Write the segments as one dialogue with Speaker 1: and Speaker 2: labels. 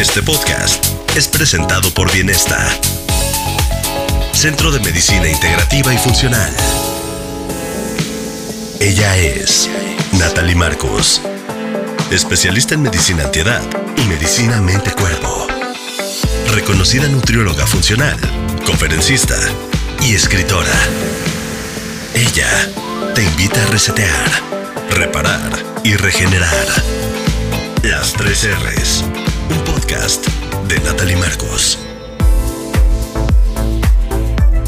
Speaker 1: Este podcast es presentado por Bienesta, Centro de Medicina Integrativa y Funcional. Ella es Natalie Marcos, especialista en medicina antiedad y medicina mente-cuerpo. Reconocida nutrióloga funcional, conferencista y escritora. Ella te invita a resetear, reparar y regenerar. Las tres R's. De Natalie Marcos.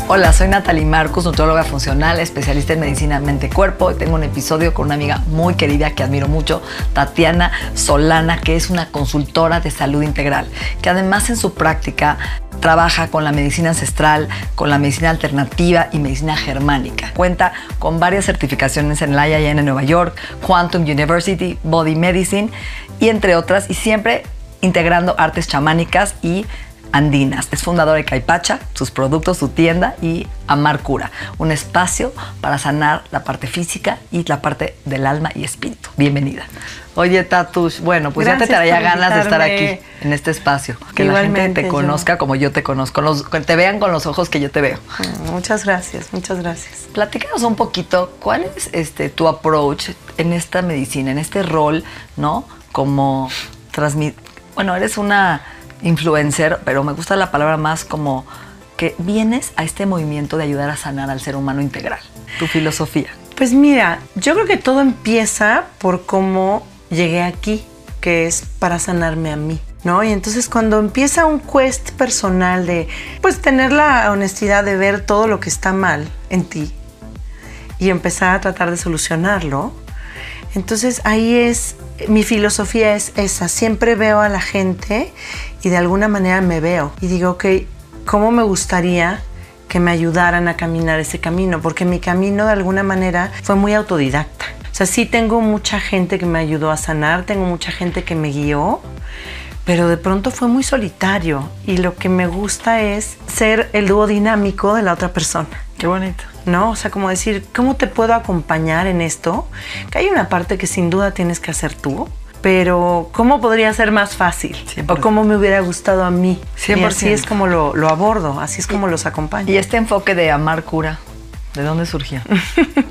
Speaker 2: Hola, soy Natalie Marcos, nutróloga funcional, especialista en medicina mente-cuerpo. Tengo un episodio con una amiga muy querida que admiro mucho, Tatiana Solana, que es una consultora de salud integral, que además en su práctica trabaja con la medicina ancestral, con la medicina alternativa y medicina germánica. Cuenta con varias certificaciones en la IIN en Nueva York, Quantum University, Body Medicine y entre otras, y siempre integrando artes chamánicas y andinas. Es fundadora de Caipacha, sus productos, su tienda y Amar Cura, un espacio para sanar la parte física y la parte del alma y espíritu. Bienvenida. Oye, Tatush, bueno, pues ya te traía ganas de estar aquí en este espacio. Que la gente te conozca como yo te conozco, los, que te vean con los ojos que yo te veo.
Speaker 3: Mm, muchas gracias, muchas gracias.
Speaker 2: Platícanos un poquito, ¿cuál es este tu approach en esta medicina, en este rol, ¿no? Como transmit, bueno, eres una influencer, pero me gusta la palabra más como que vienes a este movimiento de ayudar a sanar al ser humano integral. Tu filosofía.
Speaker 3: Pues mira, yo creo que todo empieza por cómo llegué aquí, que es para sanarme a mí. ¿No? Y entonces cuando empieza un quest personal de pues tener la honestidad de ver todo lo que está mal en ti y empezar a tratar de solucionarlo, entonces ahí es, mi filosofía es esa, siempre veo a la gente y de alguna manera me veo y digo, ok, ¿cómo me gustaría que me ayudaran a caminar ese camino? Porque mi camino de alguna manera fue muy autodidacta. O sea, sí tengo mucha gente que me ayudó a sanar, tengo mucha gente que me guió, pero de pronto fue muy solitario y lo que me gusta es ser el dúo dinámico de la otra persona.
Speaker 2: Qué bonito.
Speaker 3: ¿No? O sea, como decir, ¿cómo te puedo acompañar en esto? Que hay una parte que sin duda tienes que hacer tú, pero ¿cómo podría ser más fácil? O cómo me hubiera gustado a mí. 100%. Y así es como lo, lo abordo, así es como los acompaño.
Speaker 2: Y este enfoque de amar cura, ¿De dónde surgió?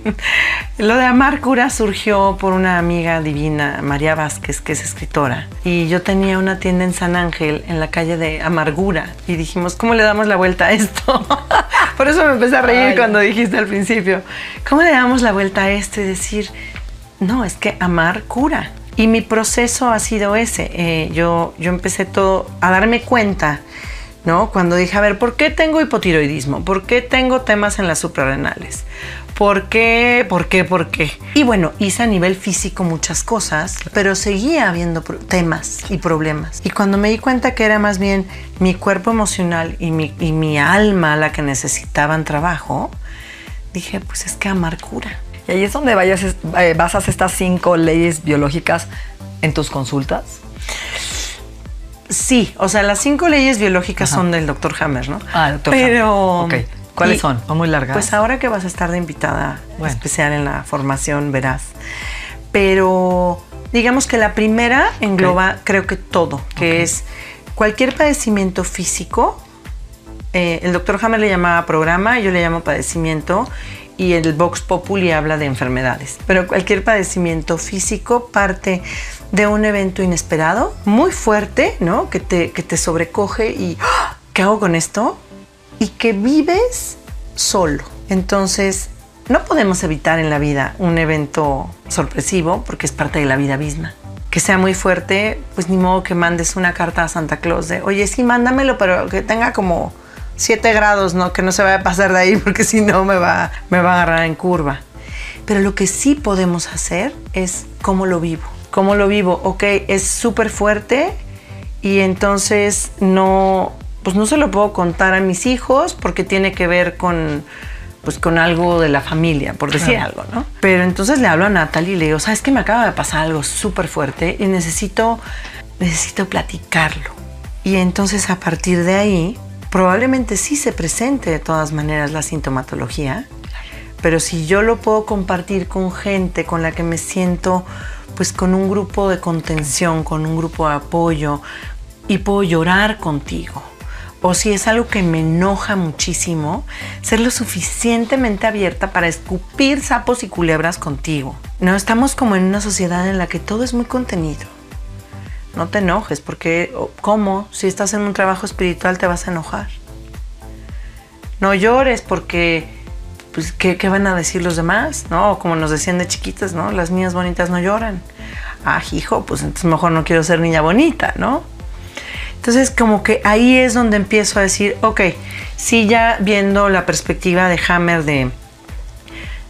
Speaker 3: Lo de Amar Cura surgió por una amiga divina, María Vázquez, que es escritora. Y yo tenía una tienda en San Ángel, en la calle de Amargura. Y dijimos, ¿cómo le damos la vuelta a esto? por eso me empecé a reír cuando dijiste al principio, ¿cómo le damos la vuelta a esto? Y decir, no, es que amar cura. Y mi proceso ha sido ese. Eh, yo, yo empecé todo a darme cuenta ¿no? Cuando dije, a ver, ¿por qué tengo hipotiroidismo? ¿Por qué tengo temas en las suprarrenales? ¿Por qué? ¿Por qué? ¿Por qué? Y bueno, hice a nivel físico muchas cosas, pero seguía habiendo temas y problemas. Y cuando me di cuenta que era más bien mi cuerpo emocional y mi, y mi alma la que necesitaban trabajo, dije, pues es que amar cura.
Speaker 2: Y ahí es donde vayas, eh, basas estas cinco leyes biológicas en tus consultas.
Speaker 3: Sí, o sea, las cinco leyes biológicas son del doctor Hammer, ¿no?
Speaker 2: Ah, doctor
Speaker 3: Pero,
Speaker 2: Hammer. ¿Cuáles son? Son muy largas.
Speaker 3: Pues ahora que vas a estar de invitada especial en la formación, verás. Pero digamos que la primera engloba, creo que todo, que es cualquier padecimiento físico. Eh, el doctor Hammer le llamaba programa, yo le llamo padecimiento y el Vox Populi habla de enfermedades. Pero cualquier padecimiento físico parte de un evento inesperado, muy fuerte, ¿no? Que te, que te sobrecoge y ¡ah! ¿qué hago con esto? Y que vives solo. Entonces, no podemos evitar en la vida un evento sorpresivo porque es parte de la vida misma. Que sea muy fuerte, pues ni modo que mandes una carta a Santa Claus de, oye, sí, mándamelo, pero que tenga como 7 grados, ¿no? Que no se vaya a pasar de ahí porque si no me va, me va a agarrar en curva. Pero lo que sí podemos hacer es cómo lo vivo. ¿Cómo lo vivo? Ok, es súper fuerte y entonces no, pues no se lo puedo contar a mis hijos porque tiene que ver con, pues con algo de la familia, por decir algo, ¿no? Pero entonces le hablo a Natalie y le digo, sabes que me acaba de pasar algo súper fuerte y necesito, necesito platicarlo. Y entonces a partir de ahí, probablemente sí se presente de todas maneras la sintomatología, pero si yo lo puedo compartir con gente con la que me siento pues con un grupo de contención, con un grupo de apoyo, y puedo llorar contigo. O si es algo que me enoja muchísimo, ser lo suficientemente abierta para escupir sapos y culebras contigo. No, estamos como en una sociedad en la que todo es muy contenido. No te enojes, porque ¿cómo? Si estás en un trabajo espiritual te vas a enojar. No llores porque, pues, ¿qué, van a decir los demás? ¿No? Como nos decían de chiquitas, ¿no? Las niñas bonitas no lloran. Ah, hijo, pues entonces mejor no quiero ser niña bonita, ¿no? Entonces, como que ahí es donde empiezo a decir, ok, sí, ya viendo la perspectiva de Hammer de,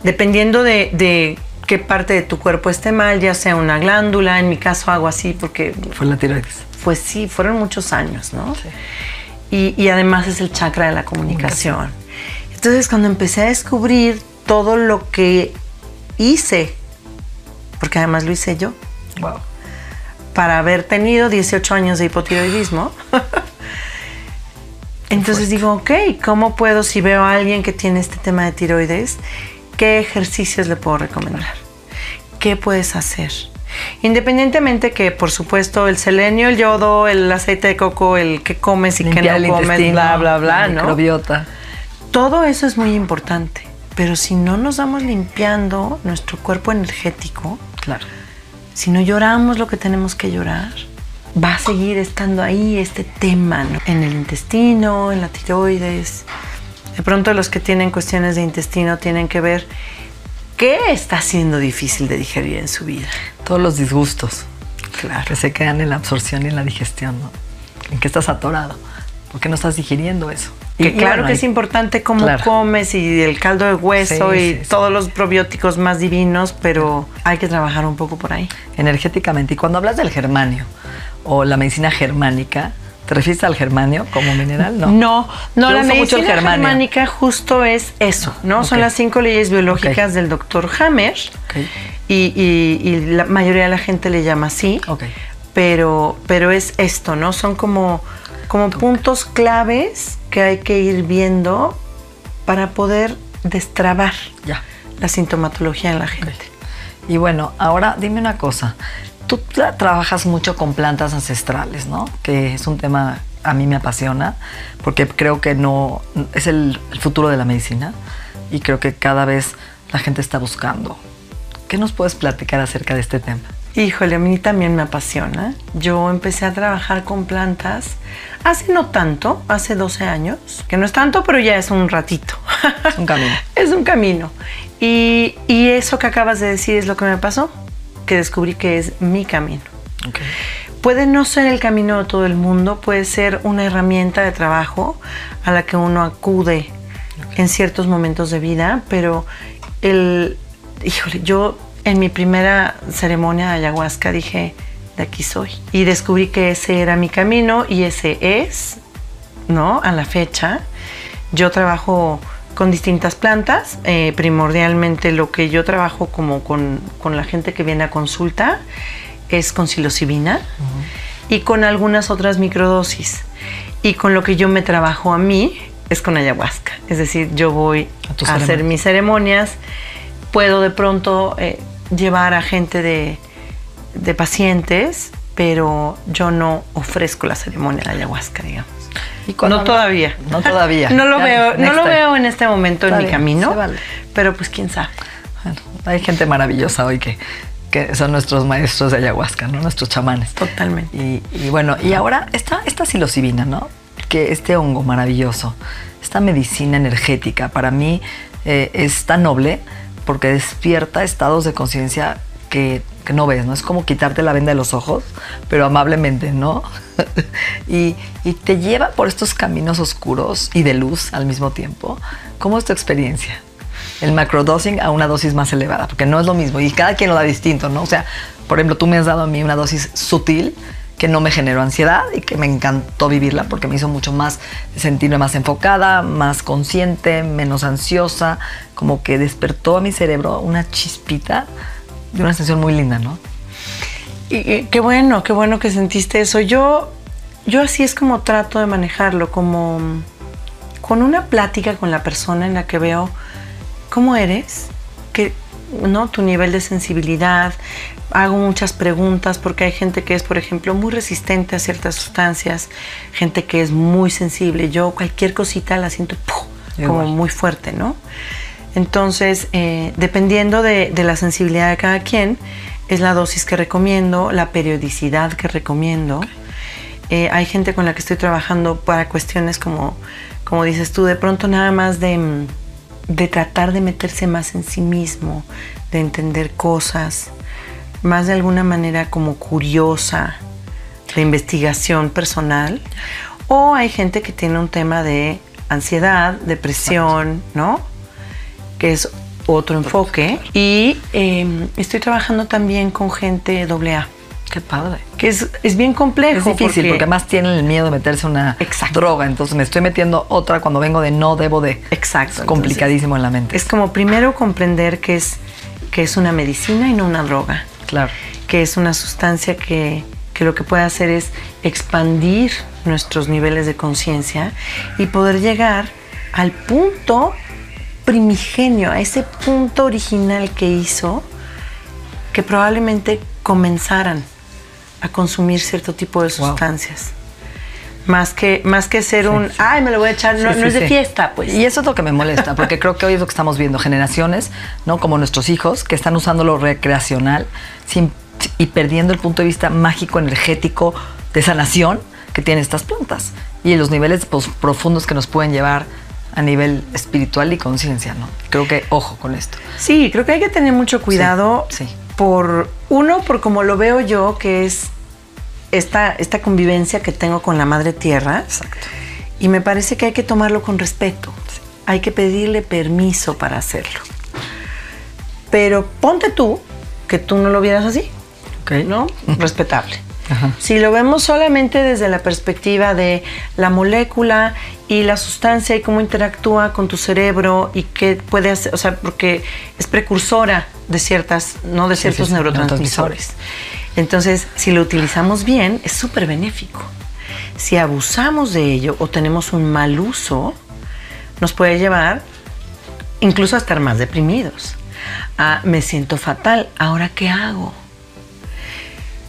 Speaker 3: dependiendo de, qué parte de tu cuerpo esté mal, ya sea una glándula, en mi caso hago así porque...
Speaker 2: Fue la tiroides.
Speaker 3: Pues sí, fueron muchos años, ¿no? Sí. Y, además es el chakra de la comunicación. Entonces, cuando empecé a descubrir todo lo que hice, porque además lo hice yo.
Speaker 2: Wow
Speaker 3: para haber tenido 18 años de hipotiroidismo. Entonces digo, ok, ¿cómo puedo, si veo a alguien que tiene este tema de tiroides, qué ejercicios le puedo recomendar? ¿Qué puedes hacer? Independientemente que, por supuesto, el selenio, el yodo, el aceite de coco, el que comes y que no comes, bla, bla, bla, ¿no?
Speaker 2: Microbiota.
Speaker 3: Todo eso es muy importante. Pero si no nos vamos limpiando nuestro cuerpo energético,
Speaker 2: claro
Speaker 3: si no lloramos lo que tenemos que llorar, va a seguir estando ahí este tema en el intestino, en la tiroides. De pronto los que tienen cuestiones de intestino tienen que ver qué está siendo difícil de digerir en su vida.
Speaker 2: Todos los disgustos claro. que se quedan en la absorción y en la digestión, ¿no? En qué estás atorado, ¿por qué no estás digiriendo eso?
Speaker 3: Que claro que es importante cómo comes y el caldo de hueso y todos los probióticos más divinos, pero hay que trabajar un poco por ahí.
Speaker 2: Energéticamente. Y cuando hablas del germanio o la medicina germánica, ¿Te refieres al germanio como mineral? No,
Speaker 3: no, no la medicina germánica justo es eso, ¿no? Son las cinco leyes biológicas del doctor Hammer y, la mayoría de la gente le llama así, pero, pero es esto, ¿no? Son como, como puntos claves que hay que ir viendo para poder destrabar
Speaker 2: ya.
Speaker 3: la sintomatología en la gente.
Speaker 2: Y bueno, ahora dime una cosa. Tú trabajas mucho con plantas ancestrales, ¿no? Que es un tema a mí me apasiona porque creo que no es el, el futuro de la medicina y creo que cada vez la gente está buscando. ¿Qué nos puedes platicar acerca de este tema?
Speaker 3: Híjole, a mí también me apasiona. Yo empecé a trabajar con plantas hace no tanto, hace 12 años, que no es tanto, pero ya es un ratito.
Speaker 2: Es un camino.
Speaker 3: es un camino. Y, eso que acabas de decir es lo que me pasó, que descubrí que es mi camino. Puede no ser el camino de todo el mundo, puede ser una herramienta de trabajo a la que uno acude en ciertos momentos de vida, pero el, híjole, yo en mi primera ceremonia de ayahuasca dije, de aquí soy. Y descubrí que ese era mi camino y ese es, ¿no? A la fecha. Yo trabajo con distintas plantas, eh, primordialmente lo que yo trabajo como con, la gente que viene a consulta es con psilocibina y con algunas otras microdosis. Y con lo que yo me trabajo a mí es con ayahuasca. Es decir, yo voy a, hacer mis ceremonias, puedo de pronto eh, llevar a gente de, pacientes, pero yo no ofrezco la ceremonia de ayahuasca, digamos. no todavía.
Speaker 2: No todavía.
Speaker 3: no lo veo, no lo veo en este momento en mi camino. Pero pues quién sabe.
Speaker 2: hay gente maravillosa hoy que, que son nuestros maestros de ayahuasca, ¿no? Nuestros chamanes.
Speaker 3: Totalmente.
Speaker 2: Y, bueno, y ahora esta, esta psilocibina, ¿no? Que este hongo maravilloso, esta medicina energética, para mí eh, es tan noble porque despierta estados de conciencia que, no ves, ¿no? Es como quitarte la venda de los ojos, pero amablemente, ¿no? y, te lleva por estos caminos oscuros y de luz al mismo tiempo. ¿Cómo es tu experiencia? El macrodosing a una dosis más elevada, porque no es lo mismo y cada quien lo da distinto, ¿no? O sea, por ejemplo, tú me has dado a mí una dosis sutil que no me generó ansiedad y que me encantó vivirla porque me hizo mucho más sentirme más enfocada, más consciente, menos ansiosa, como que despertó a mi cerebro una chispita de una sensación muy linda, ¿no?
Speaker 3: Y, qué bueno, qué bueno que sentiste eso. Yo, yo así es como trato de manejarlo, como con una plática con la persona en la que veo cómo eres, que ¿no? tu nivel de sensibilidad, hago muchas preguntas porque hay gente que es, por ejemplo, muy resistente a ciertas sustancias, gente que es muy sensible. Yo cualquier cosita la siento como muy fuerte, ¿no? Entonces, eh, dependiendo de, la sensibilidad de cada quien, es la dosis que recomiendo, la periodicidad que recomiendo. Eh, hay gente con la que estoy trabajando para cuestiones como, como dices tú, de pronto nada más de, de tratar de meterse más en sí mismo, de entender cosas, más de alguna manera como curiosa, de investigación personal. O hay gente que tiene un tema de ansiedad, depresión, ¿no? Que es otro enfoque. Y em, estoy trabajando también con gente doble A.
Speaker 2: Qué padre.
Speaker 3: Que es, es bien complejo.
Speaker 2: Es difícil porque, además tienen el miedo de meterse una droga. Entonces me estoy metiendo otra cuando vengo de no debo de.
Speaker 3: Exacto.
Speaker 2: Es complicadísimo en la mente.
Speaker 3: Es como primero comprender que es, que es una medicina y no una droga.
Speaker 2: Claro.
Speaker 3: Que es una sustancia que, que lo que puede hacer es expandir nuestros niveles de conciencia y poder llegar al punto primigenio, a ese punto original que hizo que probablemente comenzaran a consumir cierto tipo de sustancias. Más que, más que ser un, ay, me lo voy a echar, no, es de fiesta, pues.
Speaker 2: Y eso es lo que me molesta, porque creo que hoy es lo que estamos viendo, generaciones, ¿no? Como nuestros hijos, que están usando lo recreacional sin, y perdiendo el punto de vista mágico, energético, de sanación que tienen estas plantas. Y los niveles pues, profundos que nos pueden llevar a nivel espiritual y conciencia, ¿no? Creo que ojo con esto.
Speaker 3: Sí, creo que hay que tener mucho cuidado.
Speaker 2: sí
Speaker 3: por uno, por como lo veo yo, que es esta, esta convivencia que tengo con la madre tierra.
Speaker 2: Exacto.
Speaker 3: Y me parece que hay que tomarlo con respeto. Hay que pedirle permiso para hacerlo. Pero ponte tú que tú no lo vieras así. ¿No? Respetable. Si lo vemos solamente desde la perspectiva de la molécula y la sustancia y cómo interactúa con tu cerebro y qué puede hacer, o sea, porque es precursora de ciertas, no de ciertos neurotransmisores. Entonces, si lo utilizamos bien, es súper benéfico. Si abusamos de ello o tenemos un mal uso, nos puede llevar incluso a estar más deprimidos. A me siento fatal, ¿ahora qué hago?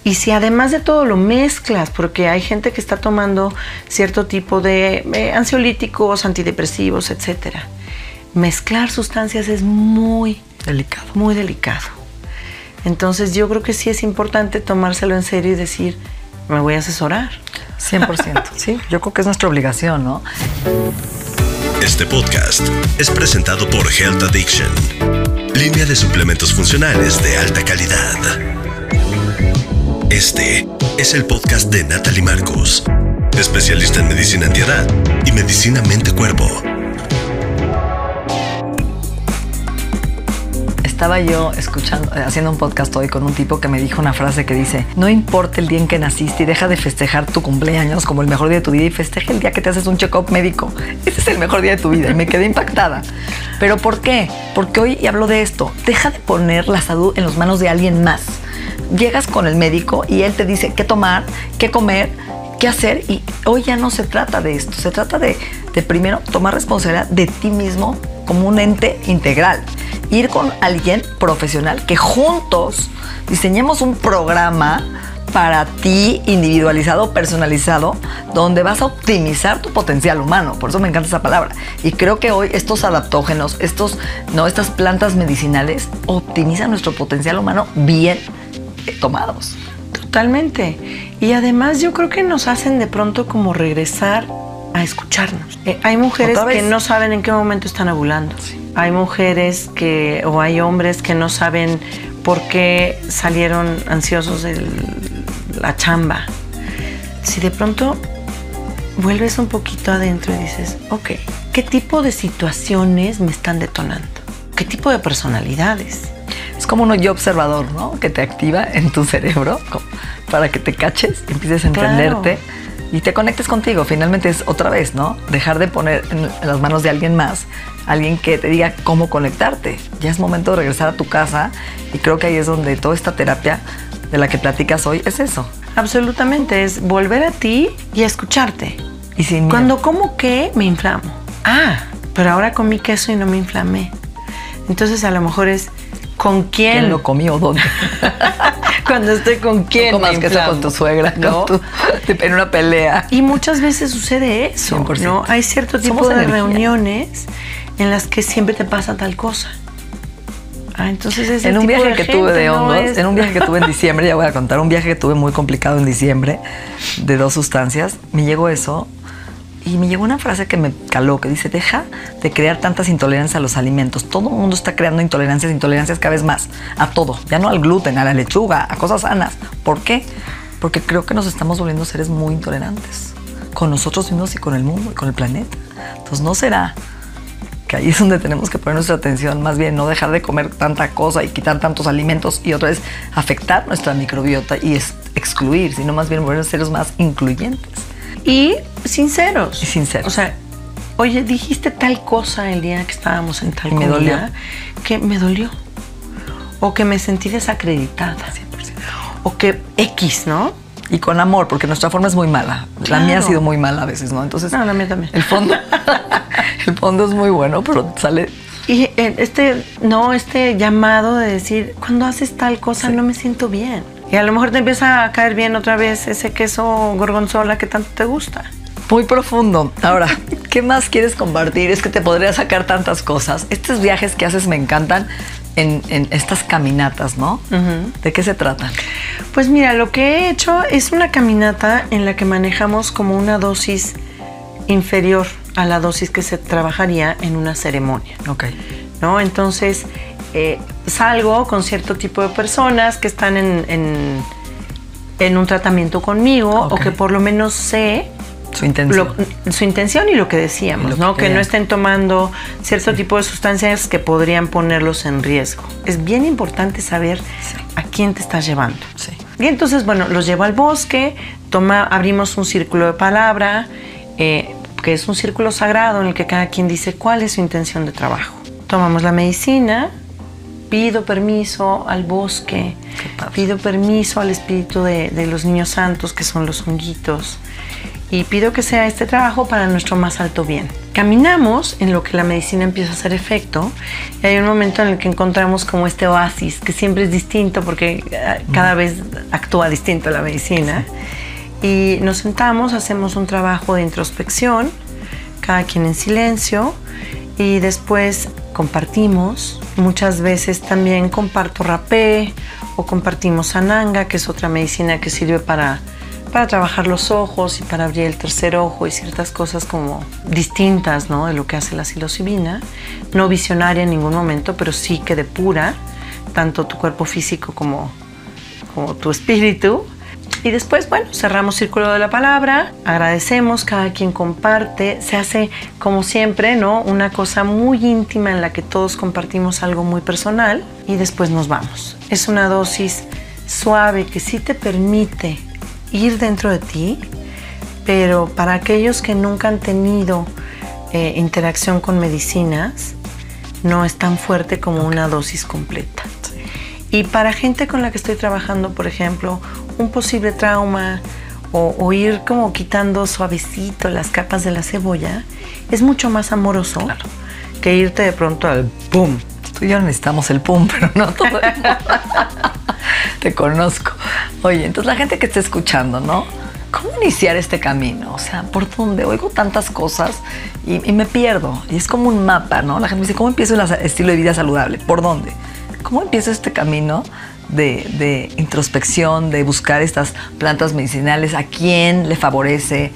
Speaker 3: Y si además de todo lo mezclas, porque hay gente que está tomando cierto tipo de eh, ansiolíticos, antidepresivos, etcétera, mezclar sustancias es muy
Speaker 2: delicado.
Speaker 3: Muy delicado. Entonces yo creo que sí es importante tomárselo en serio y decir, me voy a asesorar.
Speaker 2: 100%. sí, yo creo que es nuestra obligación, ¿no?
Speaker 1: Este podcast es presentado por Health Addiction, línea de suplementos funcionales de alta calidad. Este es el podcast de Natalie Marcos, especialista en medicina antiedad y medicina mente-cuerpo
Speaker 2: estaba yo escuchando, eh, haciendo un podcast hoy con un tipo que me dijo una frase que dice, no importa el día en que naciste y deja de festejar tu cumpleaños como el mejor día de tu vida y festeja el día que te haces un check-up médico. Ese es el mejor día de tu vida y me quedé impactada. ¿Pero por qué? Porque hoy hablo de esto. Deja de poner la salud en las manos de alguien más. Llegas con el médico y él te dice qué tomar, qué comer, qué hacer y hoy ya no se trata de esto, se trata de, de primero tomar responsabilidad de ti mismo como un ente integral ir con alguien profesional que juntos diseñemos un programa para ti individualizado, personalizado, donde vas a optimizar tu potencial humano. Por eso me encanta esa palabra. Y creo que hoy estos adaptógenos, estos, no, estas plantas medicinales optimizan nuestro potencial humano bien tomados.
Speaker 3: Totalmente. Y además yo creo que nos hacen de pronto como regresar a escucharnos. Eh, hay mujeres que no saben en qué momento están ovulando. Hay mujeres que, o hay hombres que no saben por qué salieron ansiosos de la chamba. Si de pronto vuelves un poquito adentro y dices, ok, ¿qué tipo de situaciones me están detonando? ¿Qué tipo de personalidades?
Speaker 2: Es como un yo observador, ¿no? Que te activa en tu cerebro para que te caches y empieces a entenderte y te conectes contigo. Finalmente es otra vez, ¿no? Dejar de poner en las manos de alguien más alguien que te diga cómo conectarte. Ya es momento de regresar a tu casa y creo que ahí es donde toda esta terapia de la que platicas hoy es eso.
Speaker 3: Absolutamente, es volver a ti y escucharte.
Speaker 2: Y sin
Speaker 3: Cuando como que me inflamo. Ah, pero ahora comí queso y no me inflamé. Entonces a lo mejor es ¿Con quién?
Speaker 2: ¿Quién lo comió? ¿Dónde?
Speaker 3: Cuando estoy con quién.
Speaker 2: No comas queso con tu suegra,
Speaker 3: ¿No?
Speaker 2: con tu- en una pelea.
Speaker 3: Y muchas veces sucede eso,
Speaker 2: 100%.
Speaker 3: ¿no? Hay cierto tipo
Speaker 2: Somos
Speaker 3: de
Speaker 2: energía.
Speaker 3: reuniones en las que siempre te pasa tal cosa. Ah, entonces ese
Speaker 2: En un
Speaker 3: tipo
Speaker 2: viaje
Speaker 3: de
Speaker 2: que tuve de
Speaker 3: no
Speaker 2: hongos,
Speaker 3: es-
Speaker 2: en un viaje que tuve en diciembre, ya voy a contar, un viaje que tuve muy complicado en diciembre, de dos sustancias, me llegó eso y me llegó una frase que me caló, que dice, deja de crear tantas intolerancias a los alimentos. Todo el mundo está creando intolerancias, intolerancias cada vez más, a todo, ya no al gluten, a la lechuga, a cosas sanas. ¿Por qué? Porque creo que nos estamos volviendo seres muy intolerantes, con nosotros mismos y con el mundo y con el planeta. Entonces no será que ahí es donde tenemos que poner nuestra atención, más bien no dejar de comer tanta cosa y quitar tantos alimentos y otra vez afectar nuestra microbiota y excluir, sino más bien volvernos seres más incluyentes.
Speaker 3: Y sinceros.
Speaker 2: Y sinceros.
Speaker 3: O sea, oye, dijiste tal cosa el día que estábamos en tal
Speaker 2: me
Speaker 3: comida
Speaker 2: dolió.
Speaker 3: que me dolió. O que me sentí desacreditada. O que X, ¿no?
Speaker 2: Y con amor, porque nuestra forma es muy mala. La mía ha sido muy mala a veces, ¿no? Entonces,
Speaker 3: No, la mía también.
Speaker 2: el fondo, el fondo es muy bueno, pero sale
Speaker 3: Y eh, este, no, este llamado de decir, cuando haces tal cosa no me siento bien. Y a lo mejor te empieza a caer bien otra vez ese queso gorgonzola que tanto te gusta.
Speaker 2: Muy profundo. Ahora, ¿qué más quieres compartir? Es que te podría sacar tantas cosas. Estos viajes que haces me encantan en, en estas caminatas, ¿no? ¿De qué se tratan?
Speaker 3: Pues mira, lo que he hecho es una caminata en la que manejamos como una dosis inferior a la dosis que se trabajaría en una ceremonia.
Speaker 2: Ok.
Speaker 3: ¿no? Entonces, eh, salgo con cierto tipo de personas que están en, en- en un tratamiento conmigo o que por lo menos sé
Speaker 2: Su intención.
Speaker 3: lo- su intención y lo que decíamos,
Speaker 2: lo
Speaker 3: ¿no?
Speaker 2: que
Speaker 3: Que, no estén tomando cierto tipo de sustancias que podrían ponerlos en riesgo. Es bien importante saber a quién te estás llevando.
Speaker 2: Sí.
Speaker 3: Y entonces, bueno, los llevo al bosque, toma, abrimos un círculo de palabra, eh, que es un círculo sagrado en el que cada quien dice cuál es su intención de trabajo. Tomamos la medicina, pido permiso al bosque, pido permiso al espíritu de, de los niños santos, que son los honguitos, y pido que sea este trabajo para nuestro más alto bien. Caminamos en lo que la medicina empieza a hacer efecto y hay un momento en el que encontramos como este oasis, que siempre es distinto porque eh, cada vez actúa distinto la medicina. Y nos sentamos, hacemos un trabajo de introspección, cada quien en silencio, y después compartimos. Muchas veces también comparto rapé o compartimos ananga, que es otra medicina que sirve para, para trabajar los ojos y para abrir el tercer ojo y ciertas cosas como distintas ¿no? de lo que hace la psilocibina. No visionaria en ningún momento, pero sí que depura tanto tu cuerpo físico como, como tu espíritu. Y después, bueno, cerramos círculo de la palabra, agradecemos, cada quien comparte, se hace como siempre, ¿no? Una cosa muy íntima en la que todos compartimos algo muy personal y después nos vamos. Es una dosis suave que sí te permite ir dentro de ti, pero para aquellos que nunca han tenido eh, interacción con medicinas, no es tan fuerte como una dosis completa. Y para gente con la que estoy trabajando, por ejemplo, un posible trauma o, o ir como quitando suavecito las capas de la cebolla, es mucho más amoroso que irte de pronto al ¡pum!
Speaker 2: Tú y yo necesitamos el pum, pero no todo el mundo. Te conozco. Oye, entonces la gente que está escuchando, ¿no? ¿Cómo iniciar este camino? O sea, ¿por dónde? Oigo tantas cosas y, y me pierdo. Y es como un mapa, ¿no? La gente me dice, ¿cómo empiezo el estilo de vida saludable? ¿Por dónde? ¿Cómo empiezo este camino de, de introspección, de buscar estas plantas medicinales? ¿A quién le favorece?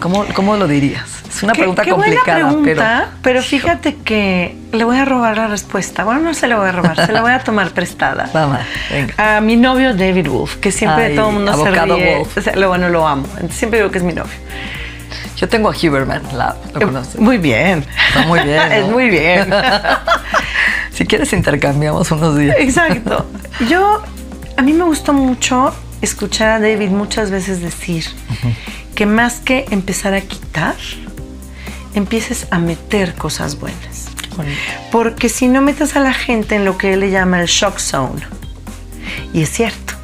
Speaker 2: ¿Cómo, cómo lo dirías? Es una
Speaker 3: Qué-
Speaker 2: pregunta
Speaker 3: qué buena
Speaker 2: complicada,
Speaker 3: pregunta,
Speaker 2: pero...
Speaker 3: pero fíjate que le voy a robar la respuesta. Bueno, no se la voy a robar, se la voy a tomar prestada.
Speaker 2: Vamos, venga.
Speaker 3: A mi novio David Wolf, que siempre
Speaker 2: Ay,
Speaker 3: todo el mundo se ríe.
Speaker 2: Wolf.
Speaker 3: O sea, lo bueno, lo amo. Siempre digo que es mi novio.
Speaker 2: Yo tengo a Huberman Lab, ¿lo conoces?
Speaker 3: Muy bien.
Speaker 2: Está muy bien. ¿no?
Speaker 3: es muy bien.
Speaker 2: si quieres intercambiamos unos días.
Speaker 3: Exacto. Yo, a mí me gustó mucho escuchar a David muchas veces decir que más que empezar a quitar, empieces a meter cosas buenas. Porque si no metes a la gente en lo que él le llama el shock zone, y es cierto,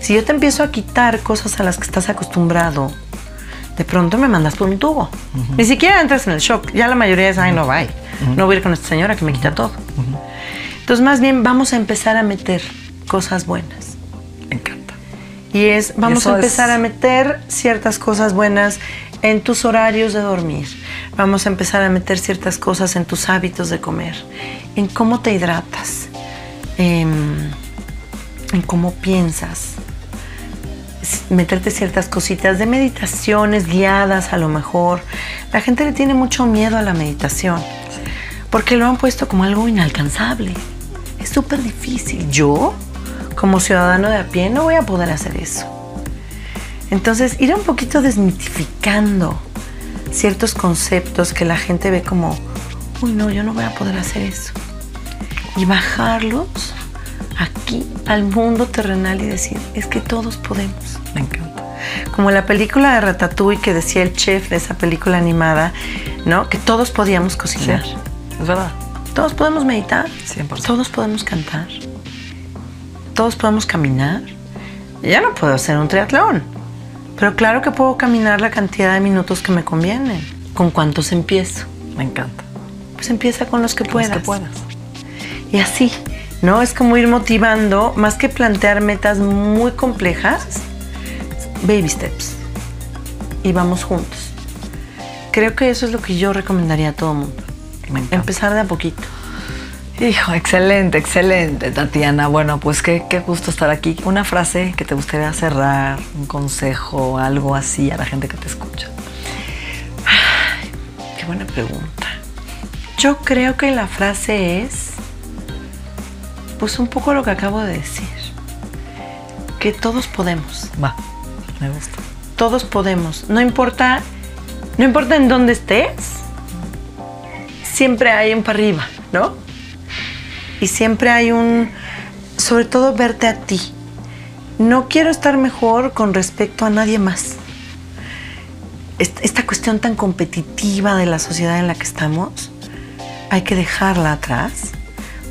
Speaker 3: si yo te empiezo a quitar cosas a las que estás acostumbrado, de pronto me mandas por un tubo. Ni siquiera entras en el shock. Ya la mayoría es, ay, no, bye. No voy a ir con esta señora que me quita todo. Entonces, más bien vamos a empezar a meter cosas buenas.
Speaker 2: Me encanta.
Speaker 3: Y es, vamos
Speaker 2: Eso
Speaker 3: a empezar
Speaker 2: es-
Speaker 3: a meter ciertas cosas buenas en tus horarios de dormir. Vamos a empezar a meter ciertas cosas en tus hábitos de comer, en cómo te hidratas, em, en cómo piensas. Meterte ciertas cositas de meditaciones guiadas a lo mejor. La gente le tiene mucho miedo a la meditación porque lo han puesto como algo inalcanzable. Es súper difícil. Yo, como ciudadano de a pie, no voy a poder hacer eso. Entonces, ir un poquito desmitificando ciertos conceptos que la gente ve como, uy, no, yo no voy a poder hacer eso. Y bajarlos aquí al mundo terrenal y decir, es que todos podemos.
Speaker 2: Me encanta.
Speaker 3: Como la película de Ratatouille que decía el chef de esa película animada, ¿no? Que todos podíamos cocinar.
Speaker 2: Sí, es verdad.
Speaker 3: Todos podemos meditar.
Speaker 2: 100%.
Speaker 3: Todos podemos cantar. Todos podemos caminar. Ya no puedo hacer un triatlón. Pero claro que puedo caminar la cantidad de minutos que me convienen. ¿Con cuántos empiezo?
Speaker 2: Me encanta.
Speaker 3: Pues empieza con los que
Speaker 2: Los
Speaker 3: puedas.
Speaker 2: que puedas.
Speaker 3: Y así, ¿no? Es como ir motivando, más que plantear metas muy complejas, baby steps. Y vamos juntos. Creo que eso es lo que yo recomendaría a todo mundo. Empezar de a poquito.
Speaker 2: Hijo, excelente, excelente, Tatiana. Bueno, pues qué, qué gusto estar aquí. Una frase que te gustaría cerrar, un consejo, algo así a la gente que te escucha.
Speaker 3: Qué buena pregunta. Yo creo que la frase es, pues un poco lo que acabo de decir, que todos podemos,
Speaker 2: Va, me gusta.
Speaker 3: todos podemos, no importa, no importa en dónde estés, siempre hay un para arriba, ¿no? Y siempre hay un, sobre todo verte a ti. No quiero estar mejor con respecto a nadie más. Est- esta cuestión tan competitiva de la sociedad en la que estamos, hay que dejarla atrás,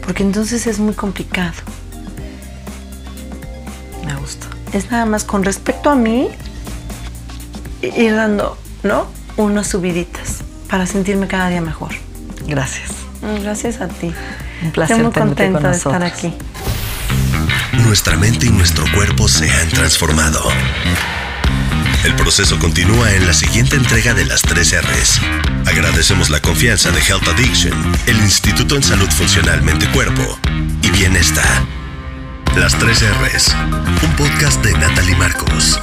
Speaker 3: porque entonces es muy complicado.
Speaker 2: Me gusta.
Speaker 3: Es nada más con respecto a mí, ir dando, ¿no? Unas subiditas para sentirme cada día mejor.
Speaker 2: Gracias.
Speaker 3: Gracias a ti.
Speaker 2: Un placer
Speaker 3: Estoy muy
Speaker 2: tenerte
Speaker 3: contenta
Speaker 2: con
Speaker 3: de estar aquí.
Speaker 1: Nuestra mente y nuestro cuerpo se han transformado. El proceso continúa en la siguiente entrega de las 3 R's. Agradecemos la confianza de Health Addiction, el Instituto en Salud Funcional Mente Cuerpo y Bienestar. Las 3 R's, un podcast de Natalie Marcos.